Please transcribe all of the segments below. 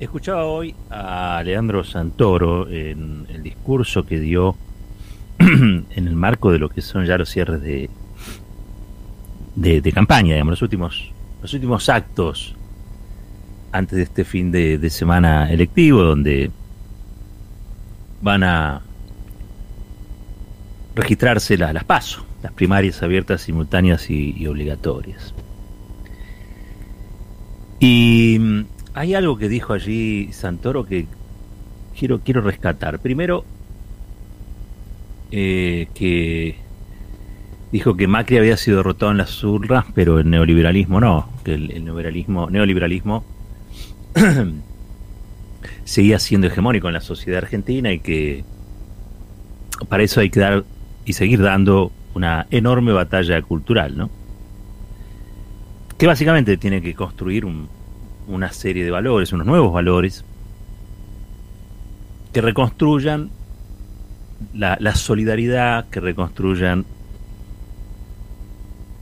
Escuchaba hoy a Leandro Santoro en el discurso que dio en el marco de lo que son ya los cierres de, de, campaña, digamos, los últimos, los últimos actos antes de este fin de, semana electivo, donde van a registrarse las pasos, las primarias abiertas, simultáneas y obligatorias. Y hay algo que dijo allí Santoro que quiero, quiero rescatar. Primero, eh, que dijo que Macri había sido derrotado en las urnas, pero el neoliberalismo no, que el, neoliberalismo, neoliberalismo seguía siendo hegemónico en la sociedad argentina y que para eso hay que dar y seguir dando una enorme batalla cultural, ¿no? Que básicamente tiene que construir un, una serie de valores, unos nuevos valores, que reconstruyan la, solidaridad, que reconstruyan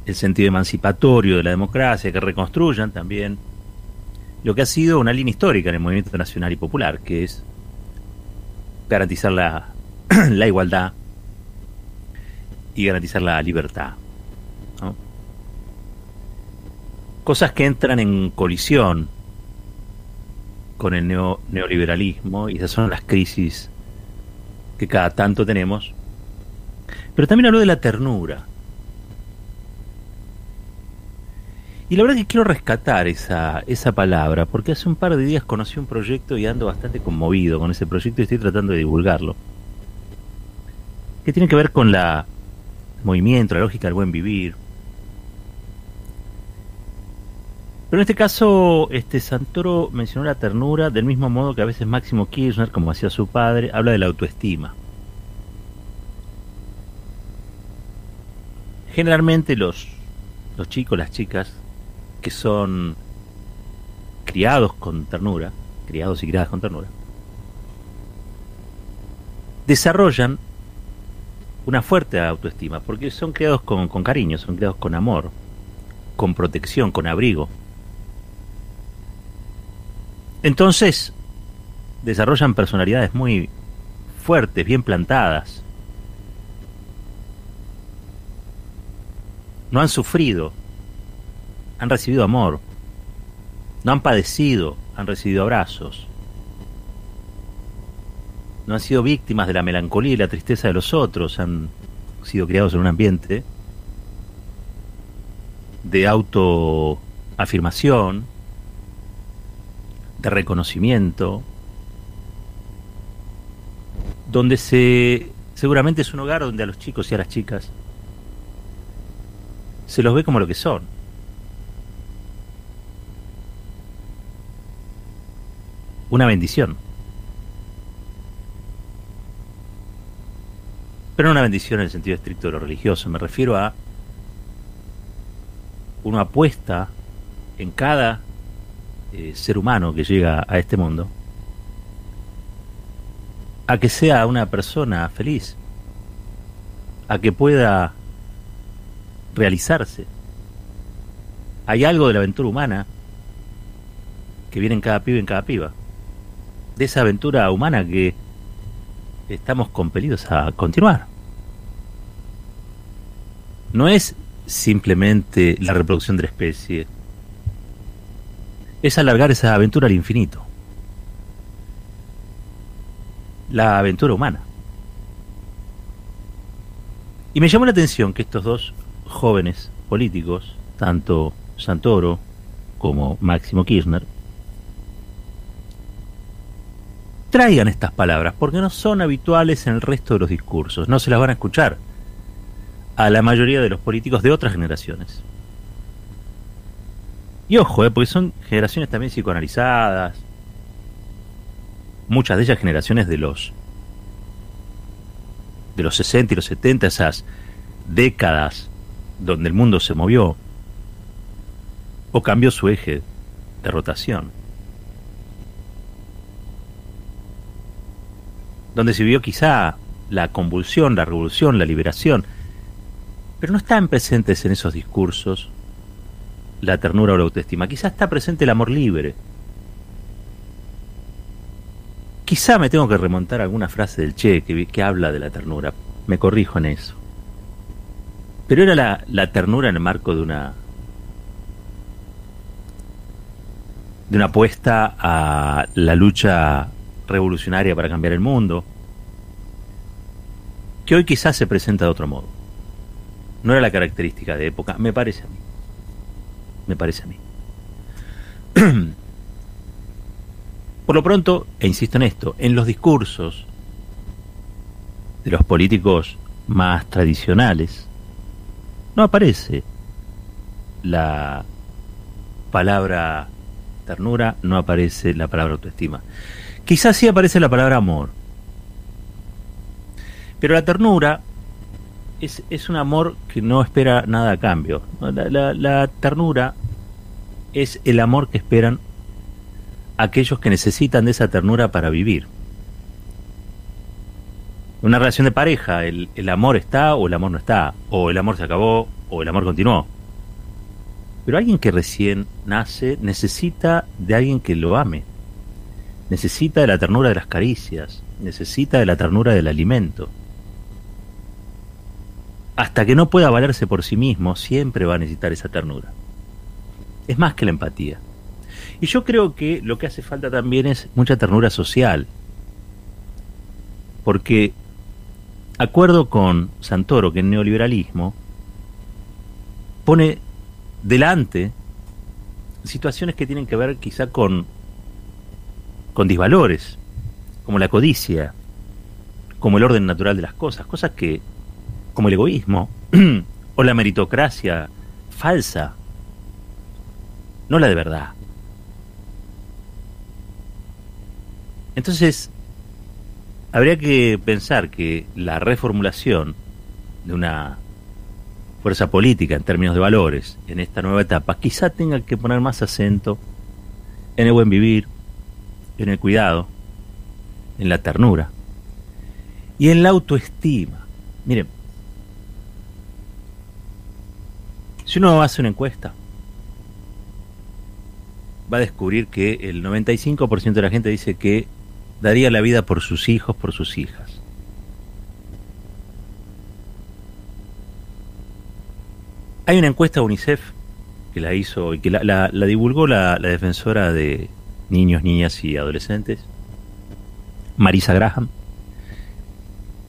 el sentido emancipatorio de la democracia, que reconstruyan también lo que ha sido una línea histórica en el movimiento nacional y popular, que es garantizar la, igualdad y garantizar la libertad. Cosas que entran en colisión con el neoliberalismo y esas son las crisis que cada tanto tenemos. Pero también habló de la ternura. Y la verdad que quiero rescatar esa, esa palabra, porque hace un par de días conocí un proyecto y ando bastante conmovido con ese proyecto y estoy tratando de divulgarlo. Que tiene que ver con la movimiento, la lógica del buen vivir, Pero en este caso, este Santoro mencionó la ternura del mismo modo que a veces Máximo Kirchner, como hacía su padre, habla de la autoestima. Generalmente los, los chicos, las chicas, que son criados con ternura, criados y criadas con ternura, desarrollan una fuerte autoestima, porque son criados con, con cariño, son criados con amor, con protección, con abrigo. Entonces, desarrollan personalidades muy fuertes, bien plantadas. No han sufrido, han recibido amor. No han padecido, han recibido abrazos. No han sido víctimas de la melancolía y la tristeza de los otros, han sido criados en un ambiente de autoafirmación, de reconocimiento, donde se seguramente es un hogar donde a los chicos y a las chicas se los ve como lo que son. Una bendición. Pero no una bendición en el sentido estricto de lo religioso, me refiero a una apuesta en cada eh, ser humano que llega a este mundo a que sea una persona feliz, a que pueda realizarse. Hay algo de la aventura humana que viene en cada pibe en cada piba. De esa aventura humana que estamos compelidos a continuar. No es simplemente la reproducción de la especie, es alargar esa aventura al infinito. La aventura humana. Y me llamó la atención que estos dos jóvenes políticos, tanto Santoro como Máximo Kirchner, traigan estas palabras, porque no son habituales en el resto de los discursos, no se las van a escuchar a la mayoría de los políticos de otras generaciones. Y ojo, eh, porque son generaciones también psicoanalizadas. Muchas de ellas generaciones de los de los 60 y los 70, esas décadas donde el mundo se movió o cambió su eje de rotación. Donde se vio quizá la convulsión, la revolución, la liberación, pero no están presentes en esos discursos la ternura o la autoestima. Quizás está presente el amor libre. quizá me tengo que remontar a alguna frase del Che que, habla de la ternura. Me corrijo en eso. Pero era la, ternura en el marco de una de una apuesta a la lucha revolucionaria para cambiar el mundo, que hoy quizás se presenta de otro modo. No era la característica de época, me parece. Me parece a mí. Por lo pronto, e insisto en esto, en los discursos de los políticos más tradicionales, no aparece la palabra ternura, no aparece la palabra autoestima. Quizás sí aparece la palabra amor. Pero la ternura es, es un amor que no espera nada a cambio. La, ternura es el amor que esperan aquellos que necesitan de esa ternura para vivir. Una relación de pareja, el, el, amor está o el amor no está, o el amor se acabó o el amor continuó. Pero alguien que recién nace necesita de alguien que lo ame, necesita de la ternura de las caricias, necesita de la ternura del alimento. Hasta que no pueda valerse por sí mismo, siempre va a necesitar esa ternura. Es más que la empatía. Y yo creo que lo que hace falta también es mucha ternura social. Porque acuerdo con Santoro que el neoliberalismo pone delante situaciones que tienen que ver quizá con con disvalores, como la codicia, como el orden natural de las cosas, cosas que como el egoísmo o la meritocracia falsa, no la de verdad. Entonces, habría que pensar que la reformulación de una fuerza política en términos de valores en esta nueva etapa quizá tenga que poner más acento en el buen vivir, en el cuidado, en la ternura y en la autoestima. Miren, si uno hace una encuesta, va a descubrir que el 95% de la gente dice que daría la vida por sus hijos, por sus hijas. Hay una encuesta de UNICEF que la hizo y que la, divulgó la, defensora de niños, niñas y adolescentes, Marisa Graham,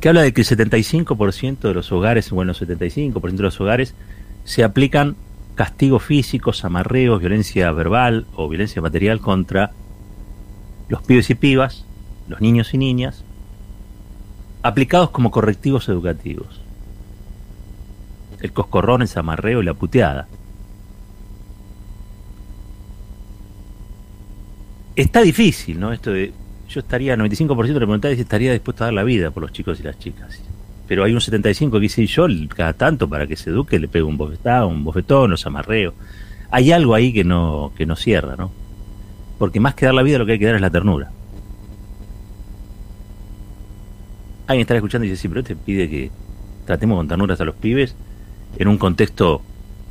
que habla de que el 75% de los hogares, bueno, el 75% de los hogares se aplican castigos físicos, amarreos, violencia verbal o violencia material contra los pibes y pibas los niños y niñas, aplicados como correctivos educativos. El coscorrón, el zamarreo y la puteada. Está difícil, ¿no? Esto de. Yo estaría, 95% de la si estaría dispuesto a dar la vida por los chicos y las chicas. Pero hay un 75% que dice yo, cada tanto para que se eduque, le pego un bofetón, un bofetón, los amarreo. Hay algo ahí que no, que no cierra, ¿no? Porque más que dar la vida, lo que hay que dar es la ternura. alguien estará escuchando y dice, sí, pero te pide que tratemos con ternuras a los pibes en un contexto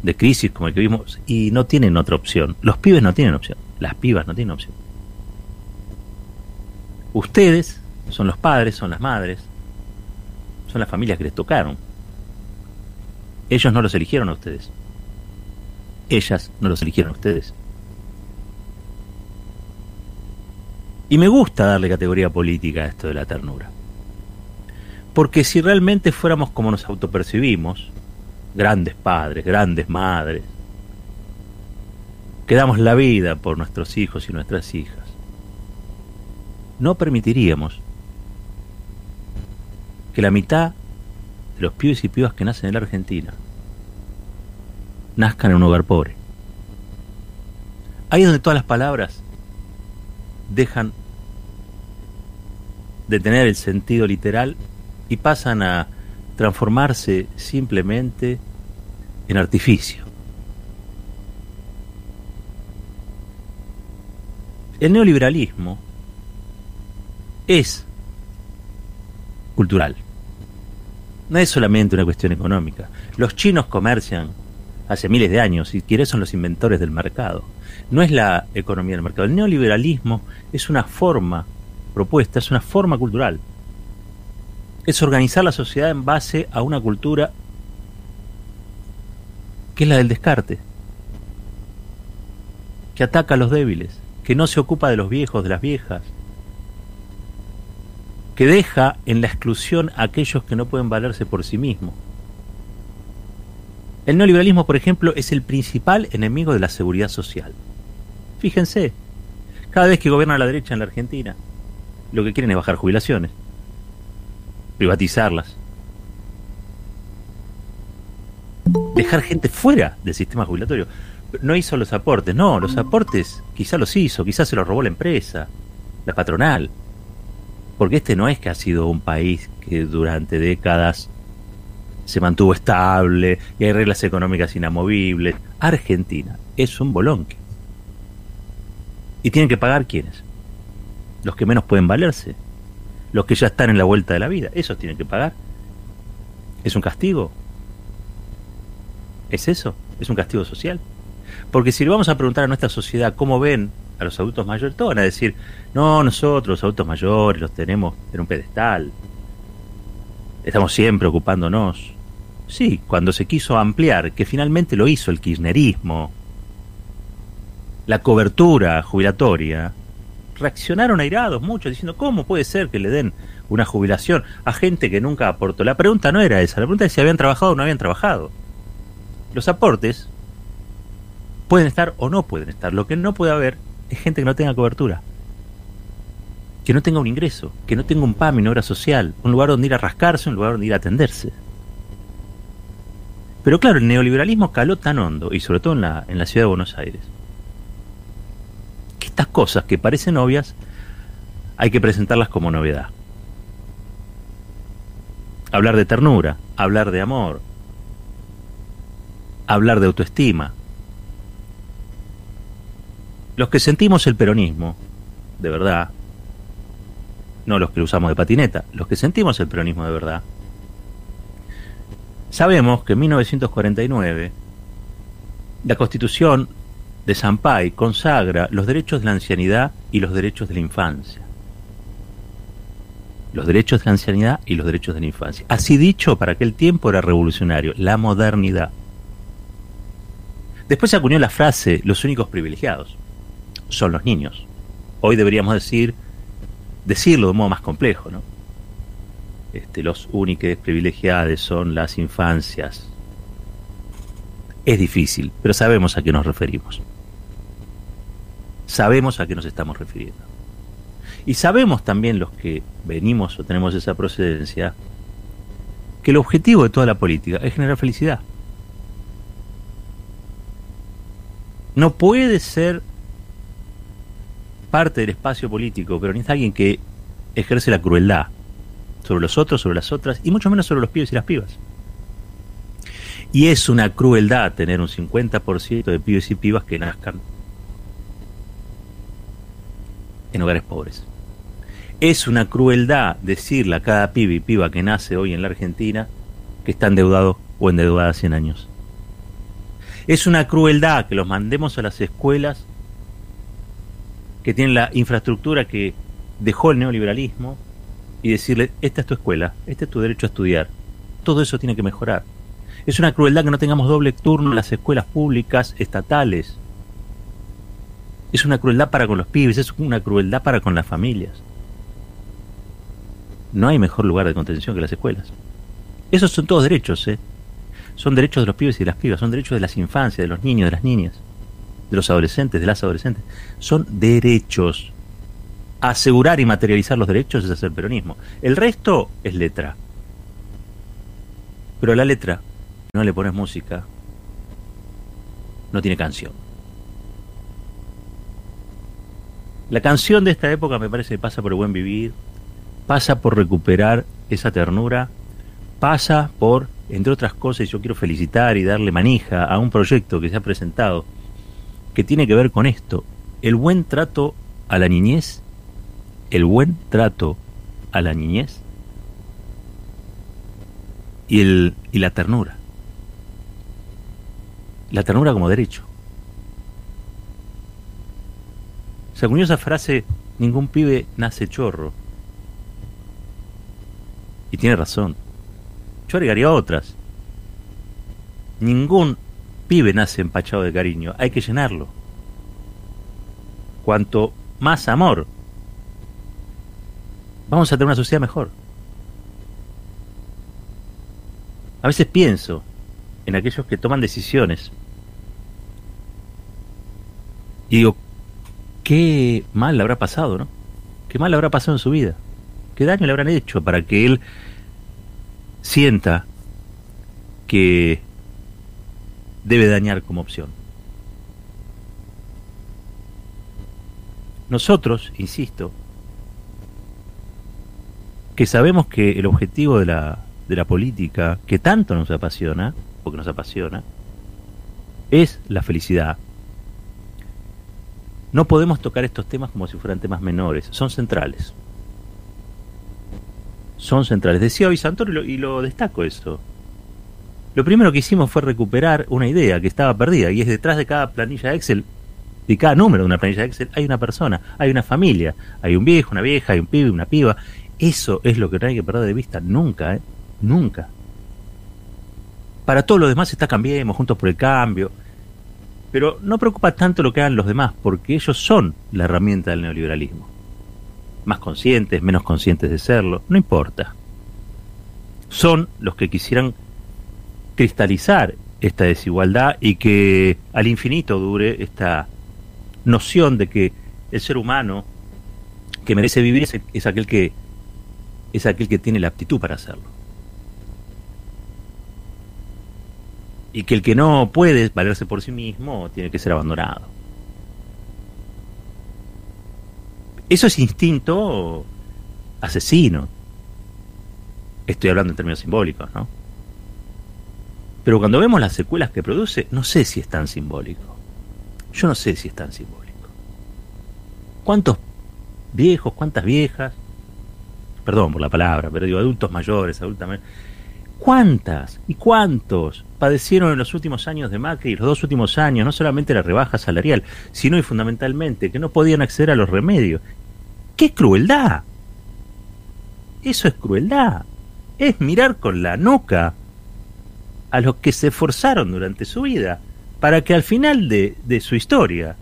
de crisis como el que vimos y no tienen otra opción. Los pibes no tienen opción, las pibas no tienen opción. Ustedes son los padres, son las madres, son las familias que les tocaron. Ellos no los eligieron a ustedes. Ellas no los eligieron a ustedes. Y me gusta darle categoría política a esto de la ternura. Porque si realmente fuéramos como nos autopercibimos, grandes padres, grandes madres, que damos la vida por nuestros hijos y nuestras hijas, no permitiríamos que la mitad de los pibes y pibas que nacen en la Argentina nazcan en un hogar pobre. Ahí es donde todas las palabras dejan de tener el sentido literal y pasan a transformarse simplemente en artificio. El neoliberalismo es cultural. No es solamente una cuestión económica. Los chinos comercian hace miles de años y quienes son los inventores del mercado. No es la economía del mercado. El neoliberalismo es una forma propuesta es una forma cultural. Es organizar la sociedad en base a una cultura que es la del descarte, que ataca a los débiles, que no se ocupa de los viejos, de las viejas, que deja en la exclusión a aquellos que no pueden valerse por sí mismos. El neoliberalismo, por ejemplo, es el principal enemigo de la seguridad social. Fíjense, cada vez que gobierna la derecha en la Argentina, lo que quieren es bajar jubilaciones, privatizarlas, dejar gente fuera del sistema jubilatorio. No hizo los aportes, no, los aportes quizá los hizo, quizás se los robó la empresa, la patronal. Porque este no es que ha sido un país que durante décadas se mantuvo estable y hay reglas económicas inamovibles. Argentina es un bolonque. ¿Y tienen que pagar quiénes? Los que menos pueden valerse. Los que ya están en la vuelta de la vida. Esos tienen que pagar. ¿Es un castigo? ¿Es eso? ¿Es un castigo social? Porque si le vamos a preguntar a nuestra sociedad cómo ven a los adultos mayores, todos van a decir, no, nosotros los adultos mayores los tenemos en un pedestal. Estamos siempre ocupándonos. Sí, cuando se quiso ampliar, que finalmente lo hizo el kirchnerismo, la cobertura jubilatoria, reaccionaron airados muchos diciendo, ¿cómo puede ser que le den una jubilación a gente que nunca aportó? La pregunta no era esa, la pregunta es si habían trabajado o no habían trabajado. Los aportes pueden estar o no pueden estar. Lo que no puede haber es gente que no tenga cobertura. Que no tenga un ingreso, que no tenga un PAM, una obra social, un lugar donde ir a rascarse, un lugar donde ir a atenderse. Pero claro, el neoliberalismo caló tan hondo, y sobre todo en la, en la ciudad de Buenos Aires, que estas cosas que parecen obvias hay que presentarlas como novedad. Hablar de ternura, hablar de amor, hablar de autoestima. Los que sentimos el peronismo, de verdad, no los que usamos de patineta, los que sentimos el peronismo de verdad, sabemos que en 1949 la constitución de Sampay consagra los derechos de la ancianidad y los derechos de la infancia. Los derechos de la ancianidad y los derechos de la infancia. Así dicho, para aquel tiempo era revolucionario, la modernidad. Después se acuñó la frase, los únicos privilegiados son los niños. Hoy deberíamos decir, decirlo de modo más complejo, ¿no? Este, los únicos privilegiados son las infancias. Es difícil, pero sabemos a qué nos referimos. Sabemos a qué nos estamos refiriendo. Y sabemos también los que venimos o tenemos esa procedencia, que el objetivo de toda la política es generar felicidad. no puede ser parte del espacio político, pero necesita alguien que ejerce la crueldad sobre los otros, sobre las otras, y mucho menos sobre los pibes y las pibas. Y es una crueldad tener un 50% de pibes y pibas que nazcan en hogares pobres. Es una crueldad decirle a cada pibe y piba que nace hoy en la Argentina que está endeudado o endeudada 100 años. Es una crueldad que los mandemos a las escuelas que tienen la infraestructura que dejó el neoliberalismo y decirle, esta es tu escuela, este es tu derecho a estudiar. Todo eso tiene que mejorar. Es una crueldad que no tengamos doble turno en las escuelas públicas estatales. Es una crueldad para con los pibes, es una crueldad para con las familias. No hay mejor lugar de contención que las escuelas. Esos son todos derechos, ¿eh? son derechos de los pibes y de las pibas, son derechos de las infancias, de los niños, de las niñas, de los adolescentes, de las adolescentes. Son derechos. Asegurar y materializar los derechos es hacer peronismo. El resto es letra. Pero la letra, no le pones música, no tiene canción. La canción de esta época me parece que pasa por el buen vivir, pasa por recuperar esa ternura, pasa por entre otras cosas, yo quiero felicitar y darle manija a un proyecto que se ha presentado que tiene que ver con esto, el buen trato a la niñez, el buen trato a la niñez y, el, y la ternura. La ternura como derecho. Se acuñó esa frase ningún pibe nace chorro. Y tiene razón. Yo agregaría otras. Ningún pibe nace empachado de cariño, hay que llenarlo. Cuanto más amor, vamos a tener una sociedad mejor. A veces pienso en aquellos que toman decisiones y digo, qué mal le habrá pasado, ¿no? Qué mal le habrá pasado en su vida. Qué daño le habrán hecho para que él sienta que debe dañar como opción. Nosotros, insisto, que sabemos que el objetivo de la, de la política, que tanto nos apasiona, porque nos apasiona, es la felicidad. No podemos tocar estos temas como si fueran temas menores, son centrales. Son centrales. Decía hoy Santoro y lo destaco eso. Lo primero que hicimos fue recuperar una idea que estaba perdida y es detrás de cada planilla Excel, de cada número de una planilla Excel, hay una persona, hay una familia, hay un viejo, una vieja, hay un pibe, una piba. Eso es lo que no hay que perder de vista nunca, ¿eh? Nunca. Para todo lo demás está cambiemos, juntos por el cambio. Pero no preocupa tanto lo que hagan los demás, porque ellos son la herramienta del neoliberalismo. Más conscientes, menos conscientes de serlo, no importa. Son los que quisieran cristalizar esta desigualdad y que al infinito dure esta noción de que el ser humano que merece vivir es, aquel que es aquel que tiene la aptitud para hacerlo. Y que el que no puede valerse por sí mismo tiene que ser abandonado. Eso es instinto asesino. Estoy hablando en términos simbólicos, ¿no? Pero cuando vemos las secuelas que produce, no sé si es tan simbólico. Yo no sé si es tan simbólico. ¿Cuántos viejos, cuántas viejas? Perdón por la palabra, pero digo adultos mayores, adultas mayores. ¿Cuántas y cuántos padecieron en los últimos años de Macri, los dos últimos años, no solamente la rebaja salarial, sino y fundamentalmente que no podían acceder a los remedios? ¡Qué crueldad! Eso es crueldad. Es mirar con la nuca a los que se esforzaron durante su vida para que al final de, de su historia,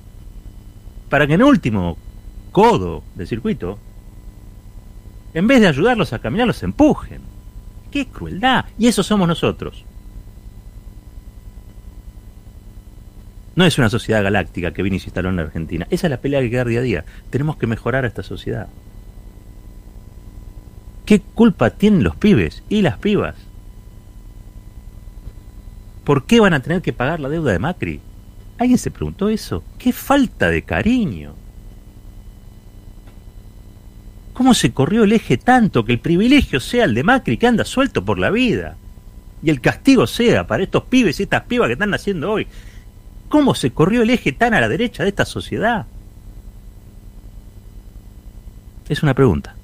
para que en último codo del circuito, en vez de ayudarlos a caminar, los empujen. ¡Qué crueldad! Y eso somos nosotros. No es una sociedad galáctica que vino y se instaló en la Argentina. Esa es la pelea que queda día a día. Tenemos que mejorar a esta sociedad. ¿Qué culpa tienen los pibes y las pibas ¿Por qué van a tener que pagar la deuda de Macri? ¿Alguien se preguntó eso? ¡Qué falta de cariño! ¿Cómo se corrió el eje tanto que el privilegio sea el de Macri que anda suelto por la vida? Y el castigo sea para estos pibes y estas pibas que están naciendo hoy. ¿Cómo se corrió el eje tan a la derecha de esta sociedad? Es una pregunta.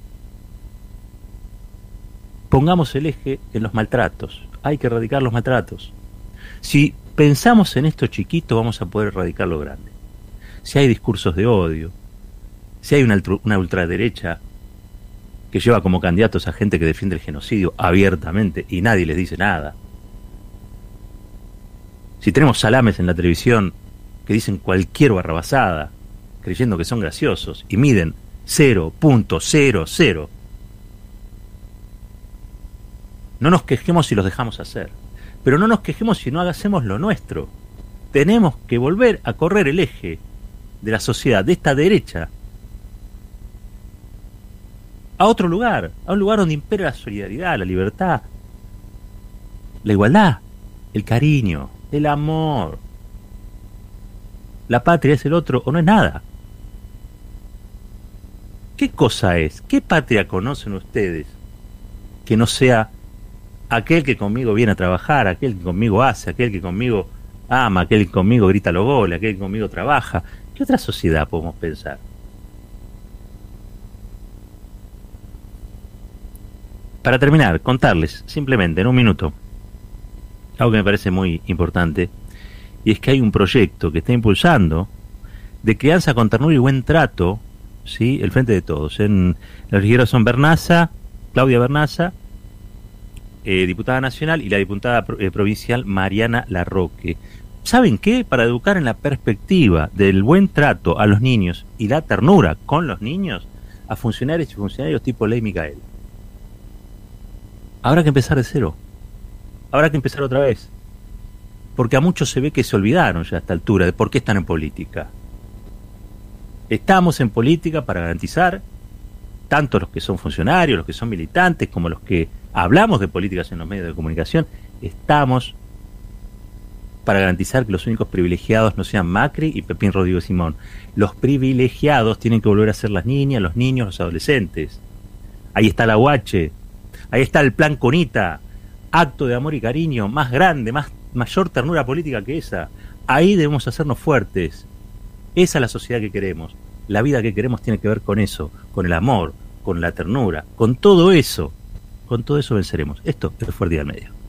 Pongamos el eje en los maltratos. Hay que erradicar los maltratos. Si pensamos en esto chiquito, vamos a poder erradicar lo grande. Si hay discursos de odio, si hay una, ultraderecha que lleva como candidatos a gente que defiende el genocidio abiertamente y nadie les dice nada. Si tenemos salames en la televisión que dicen cualquier barrabasada, creyendo que son graciosos y miden 0.00, no nos quejemos si los dejamos hacer. Pero no nos quejemos si no hacemos lo nuestro. Tenemos que volver a correr el eje de la sociedad, de esta derecha, a otro lugar, a un lugar donde impera la solidaridad, la libertad, la igualdad, el cariño, el amor. La patria es el otro o no es nada. ¿Qué cosa es? ¿Qué patria conocen ustedes que no sea aquel que conmigo viene a trabajar, aquel que conmigo hace, aquel que conmigo ama, aquel que conmigo grita los goles, aquel que conmigo trabaja. ¿Qué otra sociedad podemos pensar? Para terminar, contarles simplemente en un minuto algo que me parece muy importante, y es que hay un proyecto que está impulsando de crianza con ternura y buen trato ¿sí? El frente de todos. En, los ligeros son Bernaza, Claudia Bernaza, eh, diputada nacional, y la diputada eh, provincial Mariana Larroque. ¿Saben qué? Para educar en la perspectiva del buen trato a los niños y la ternura con los niños, a funcionarios y funcionarios tipo Ley Micael. Habrá que empezar de cero. Habrá que empezar otra vez. Porque a muchos se ve que se olvidaron ya a esta altura de por qué están en política. Estamos en política para garantizar, tanto los que son funcionarios, los que son militantes, como los que hablamos de políticas en los medios de comunicación, estamos para garantizar que los únicos privilegiados no sean Macri y Pepín Rodrigo Simón. Los privilegiados tienen que volver a ser las niñas, los niños, los adolescentes. Ahí está la UH, ahí está el plan Conita, acto de amor y cariño más grande, más mayor ternura política que esa. Ahí debemos hacernos fuertes. Esa es la sociedad que queremos. La vida que queremos tiene que ver con eso, con el amor, con la ternura, con todo eso. Con todo eso venceremos. Esto es Fuerte al Medio.